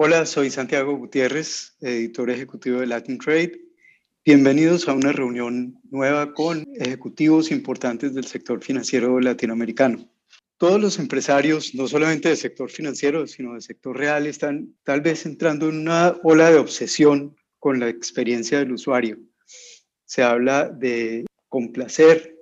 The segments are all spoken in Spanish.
Hola, soy Santiago Gutiérrez, editor ejecutivo de Latin Trade. Bienvenidos a una reunión nueva con ejecutivos importantes del sector financiero latinoamericano. Todos los empresarios, no solamente del sector financiero, sino del sector real, están tal vez entrando en una ola de obsesión con la experiencia del usuario. Se habla de complacer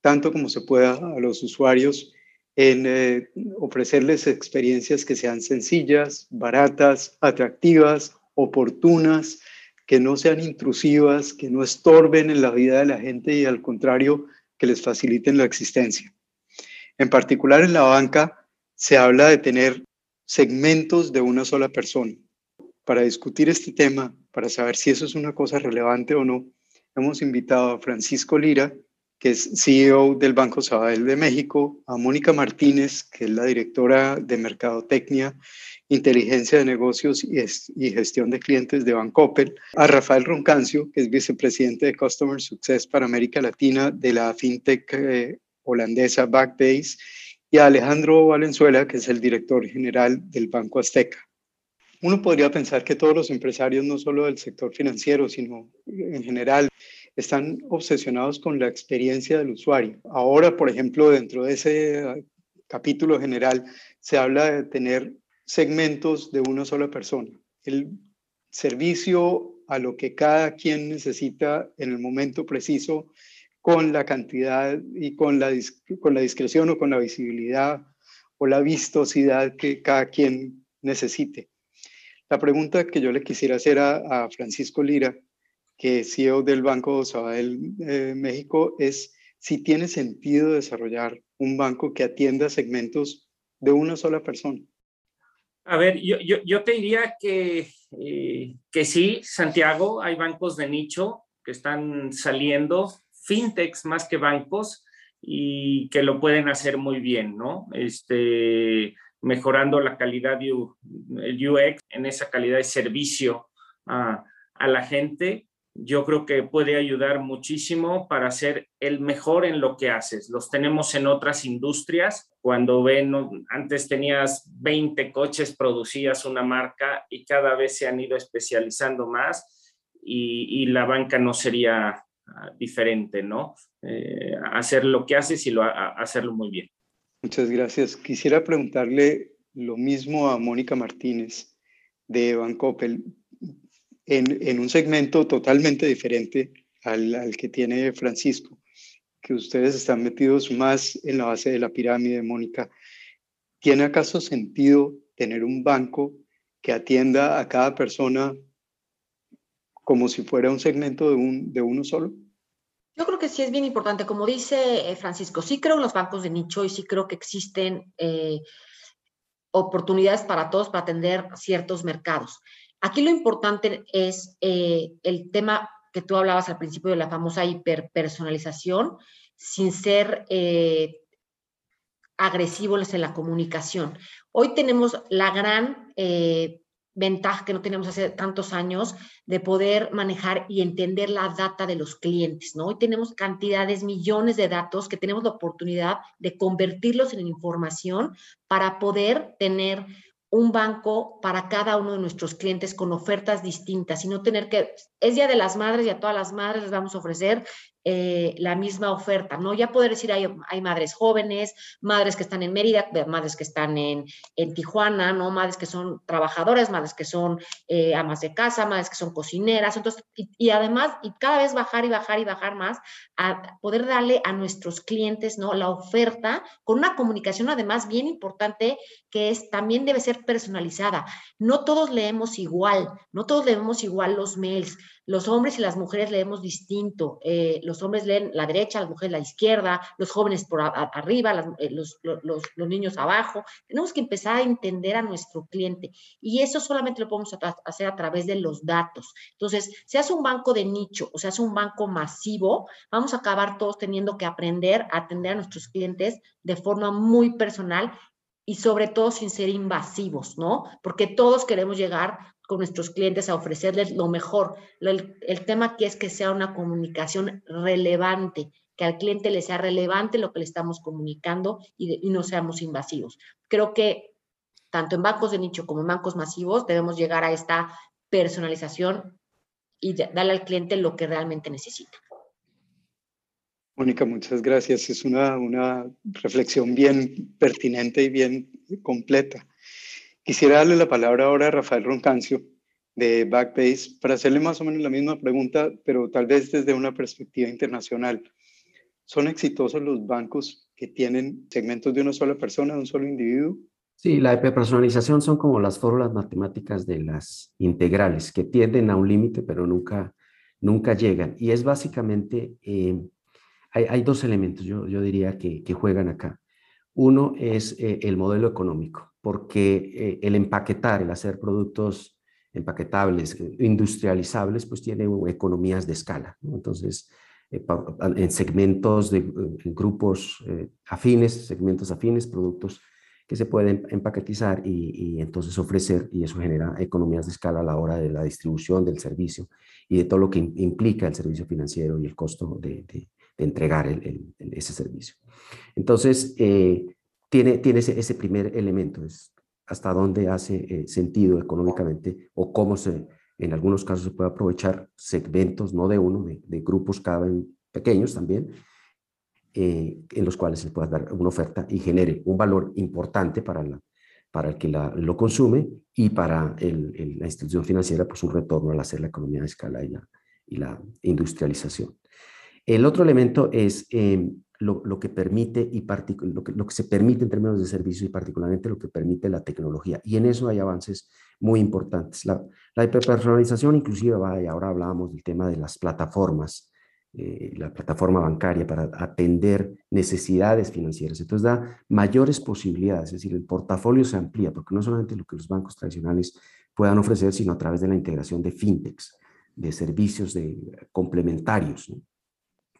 tanto como se pueda a los usuarios en eh, ofrecerles experiencias que sean sencillas, baratas, atractivas, oportunas, que no sean intrusivas, que no estorben en la vida de la gente y al contrario, que les faciliten la existencia. En particular en la banca se habla de tener segmentos de una sola persona. Para discutir este tema, para saber si eso es una cosa relevante o no, hemos invitado a Francisco Lira, que es CEO del Banco Sabadell de México, a Mónica Martínez, que es la directora de Mercadotecnia, Inteligencia de Negocios y, Gestión de Clientes de Bancoppel, a Rafael Roncancio, que es vicepresidente de Customer Success para América Latina de la fintech eh, holandesa Backbase, y a Alejandro Valenzuela, que es el director general del Banco Azteca. Uno podría pensar que todos los empresarios, no solo del sector financiero, sino en general, están obsesionados con la experiencia del usuario. Ahora, por ejemplo, dentro de ese capítulo general, se habla de tener segmentos de una sola persona. El servicio a lo que cada quien necesita en el momento preciso, con la cantidad y con la, con la discreción o con la visibilidad o la vistosidad que cada quien necesite. La pregunta que yo le quisiera hacer a, a Francisco Lira que CEO del Banco Sabadell eh, México, es si tiene sentido desarrollar un banco que atienda segmentos de una sola persona. A ver, yo, yo, yo te diría que, eh, que sí, Santiago, hay bancos de nicho que están saliendo, fintechs más que bancos, y que lo pueden hacer muy bien, ¿no? Este, mejorando la calidad de UX, en esa calidad de servicio a, a la gente yo creo que puede ayudar muchísimo para ser el mejor en lo que haces. Los tenemos en otras industrias. Cuando ven, antes tenías 20 coches, producías una marca y cada vez se han ido especializando más y, la banca no sería ah, diferente, ¿no? Eh, hacer lo que haces y lo, hacerlo muy bien. Muchas gracias. Quisiera preguntarle lo mismo a Mónica Martínez de Bancopel en, un segmento totalmente diferente al, que tiene Francisco, que ustedes están metidos más en la base de la pirámide, Mónica. ¿Tiene acaso sentido tener un banco que atienda a cada persona como si fuera un segmento de, un, de uno solo? Yo creo que sí es bien importante. Como dice eh, Francisco, sí creo en los bancos de nicho y sí creo que existen eh, oportunidades para todos para atender ciertos mercados. Aquí lo importante es eh, el tema que tú hablabas al principio de la famosa hiperpersonalización, sin ser eh, agresivos en la comunicación. Hoy tenemos la gran eh, ventaja que no teníamos hace tantos años de poder manejar y entender la data de los clientes, ¿no? Hoy tenemos cantidades, millones de datos que tenemos la oportunidad de convertirlos en información para poder tener un banco para cada uno de nuestros clientes con ofertas distintas y no tener que, es Día de las Madres y a todas las madres les vamos a ofrecer eh, la misma oferta, ¿no? Ya poder decir, hay, hay, madres jóvenes, madres que están en Mérida, madres que están en, en Tijuana, ¿no? Madres que son trabajadoras, madres que son eh, amas de casa, madres que son cocineras, entonces, y, además, y cada vez bajar y bajar y bajar más, a poder darle a nuestros clientes, ¿no? La oferta con una comunicación además bien importante que es, también debe ser personalizada. No todos leemos igual, no todos leemos igual los mails, los hombres y las mujeres leemos distinto. Eh, los hombres leen la derecha, las mujeres la izquierda, los jóvenes por arriba, eh, los, niños abajo. Tenemos que empezar a entender a nuestro cliente y eso solamente lo podemos hacer a través de los datos. Entonces, si hace un banco de nicho o se hace un banco masivo, vamos a acabar todos teniendo que aprender a atender a nuestros clientes de forma muy personal y sobre todo sin ser invasivos, ¿no? Porque todos queremos llegar con nuestros clientes a ofrecerles lo mejor. El, tema aquí es que sea una comunicación relevante, que al cliente le sea relevante lo que le estamos comunicando y, no seamos invasivos. Creo que tanto en bancos de nicho como en bancos masivos, debemos llegar a esta personalización y darle al cliente lo que realmente necesita. Mónica, muchas gracias. Es una, una reflexión bien pertinente y bien completa. Quisiera darle la palabra ahora a Rafael Roncancio de Backbase para hacerle más o menos la misma pregunta, pero tal vez desde una perspectiva internacional. ¿Son exitosos los bancos que tienen segmentos de una sola persona, de un solo individuo? Sí, la hiperpersonalización son como las fórmulas matemáticas de las integrales, que tienden a un límite, pero nunca, nunca llegan. Y es básicamente, eh, hay, dos elementos, yo, yo diría, que, que, juegan acá. Uno es eh, el modelo económico, porque eh, el empaquetar, el hacer productos empaquetables, industrializables, pues tiene economías de escala. Entonces, en segmentos de grupos afines, segmentos afines, productos que se pueden empaquetizar y, entonces ofrecer y eso genera economías de escala a la hora de la distribución del servicio y de todo lo que implica el servicio financiero y el costo de, entregar ese servicio. Entonces, eh, tiene, tiene ese, primer elemento, es hasta dónde hace eh, sentido económicamente o cómo se, en algunos casos se puede aprovechar segmentos, no de uno, de, de grupos cada vez pequeños también, eh, en los cuales se pueda dar una oferta y genere un valor importante para, la, para el que la, lo consume y para el, la institución financiera, pues un retorno al hacer la economía de escala y la, y la industrialización. El otro elemento es eh, lo, lo, que permite y lo que, lo que se permite en términos de servicio y particularmente lo que permite la tecnología. Y en eso hay avances muy importantes. La, hiperpersonalización inclusive va, y ahora hablábamos del tema de las plataformas eh, la plataforma bancaria para atender necesidades financieras. Entonces da mayores posibilidades, es decir, el portafolio se amplía, porque no solamente lo que los bancos tradicionales puedan ofrecer, sino a través de la integración de fintechs, de servicios de, complementarios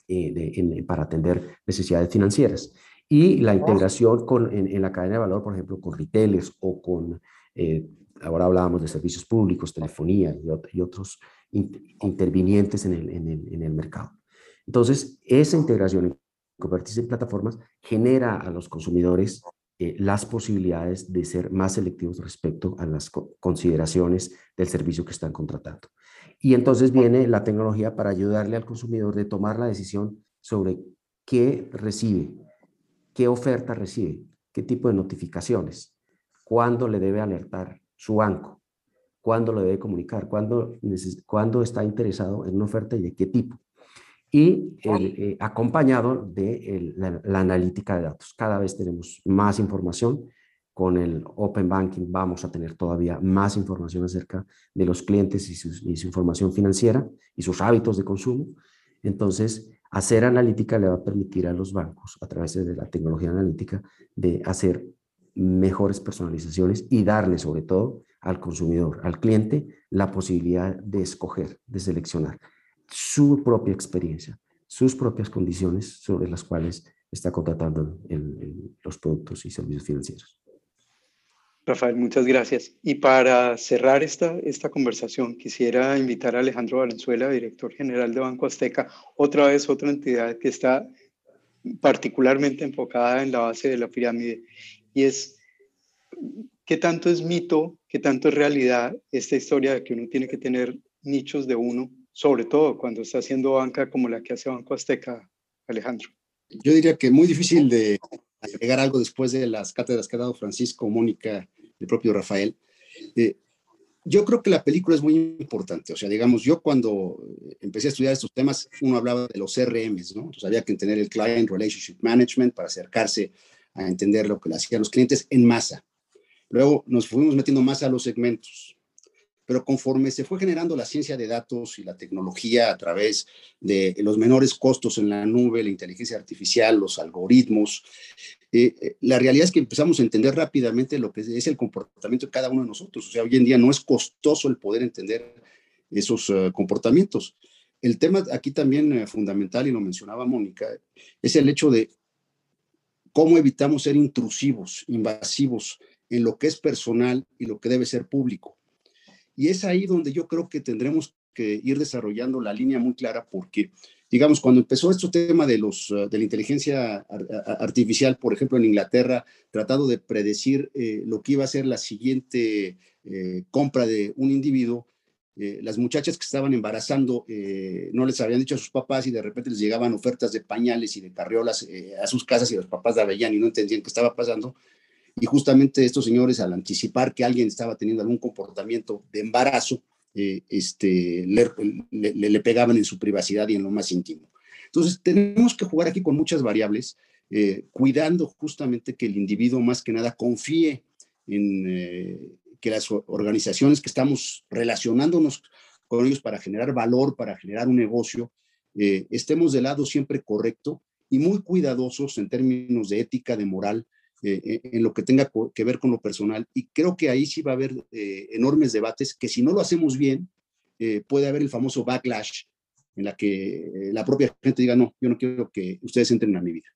eh, para atender necesidades financieras. Y la integración con, en, la cadena de valor, por ejemplo, con retailers o con, eh, ahora hablábamos de servicios públicos, telefonía y, otros intervinientes en el, en el mercado. Entonces, esa integración en convertirse en plataformas genera a los consumidores eh, las posibilidades de ser más selectivos respecto a las consideraciones del servicio que están contratando. Y entonces viene la tecnología para ayudarle al consumidor de tomar la decisión sobre qué recibe, qué oferta recibe, qué tipo de notificaciones, cuándo le debe alertar su banco, cuándo lo debe comunicar, cuándo, cuándo está interesado en una oferta y de qué tipo y eh, acompañado de la, analítica de datos. Cada vez tenemos más información. Con el Open Banking vamos a tener todavía más información acerca de los clientes y, su información financiera y sus hábitos de consumo. Entonces, hacer analítica le va a permitir a los bancos, a través de la tecnología analítica, de hacer mejores personalizaciones y darle sobre todo al consumidor, al cliente, la posibilidad de escoger, de seleccionar su propia experiencia, sus propias condiciones sobre las cuales está contratando los productos y servicios financieros. Rafael, muchas gracias. Y para cerrar esta, esta conversación, quisiera invitar a Alejandro Valenzuela, director general de Banco Azteca, otra vez otra entidad que está particularmente enfocada en la base de la pirámide, y es qué tanto es mito, qué tanto es realidad esta historia de que uno tiene que tener nichos de uno sobre todo cuando está haciendo banca como la que hace Banco Azteca, Alejandro? Yo diría que muy difícil de agregar algo después de las cátedras que ha dado Francisco, Mónica, el propio Rafael. Eh, yo creo que la película es muy importante. O sea, digamos, yo cuando empecé a estudiar estos temas, uno hablaba de los CRMs, ¿no? Entonces había que tener el Client Relationship Management para acercarse a entender lo que le hacían los clientes en masa. Luego nos fuimos metiendo más a los segmentos pero conforme se fue generando la ciencia de datos y la tecnología a través de los menores costos en la nube, la inteligencia artificial, los algoritmos, eh, eh, la realidad es que empezamos a entender rápidamente lo que es el comportamiento de cada uno de nosotros. O sea, hoy en día no es costoso el poder entender esos eh, comportamientos. El tema aquí también fundamental, y lo mencionaba Mónica, es el hecho de cómo evitamos ser intrusivos, invasivos en lo que es personal y lo que debe ser público. Y es ahí donde yo creo que tendremos que ir desarrollando la línea muy clara porque digamos, cuando empezó este tema de, los, eh, de la inteligencia artificial, por ejemplo, en Inglaterra, tratado de predecir eh, lo que iba a ser la siguiente eh, compra de un individuo, las muchachas que estaban embarazando no les habían dicho a sus papás y de repente les llegaban ofertas de pañales y de carriolas a sus casas y los papás de Avellán y no entendían qué estaba pasando. Y justamente estos señores, al anticipar que alguien estaba teniendo algún comportamiento de embarazo, eh, este, le, le, pegaban en su privacidad y en lo más íntimo. Entonces, tenemos que jugar aquí con muchas variables, eh, cuidando justamente que el individuo más que nada confíe en eh, que las organizaciones que estamos relacionándonos con ellos para generar valor, para generar un negocio, estemos del lado siempre correcto y muy cuidadosos en términos de ética, de moral, eh, eh, en lo que tenga que ver con lo personal. Y creo que ahí sí va a haber eh, enormes debates que si no lo hacemos bien, puede haber el famoso backlash en la que la propia gente diga, no, yo no quiero que ustedes entren a mi vida.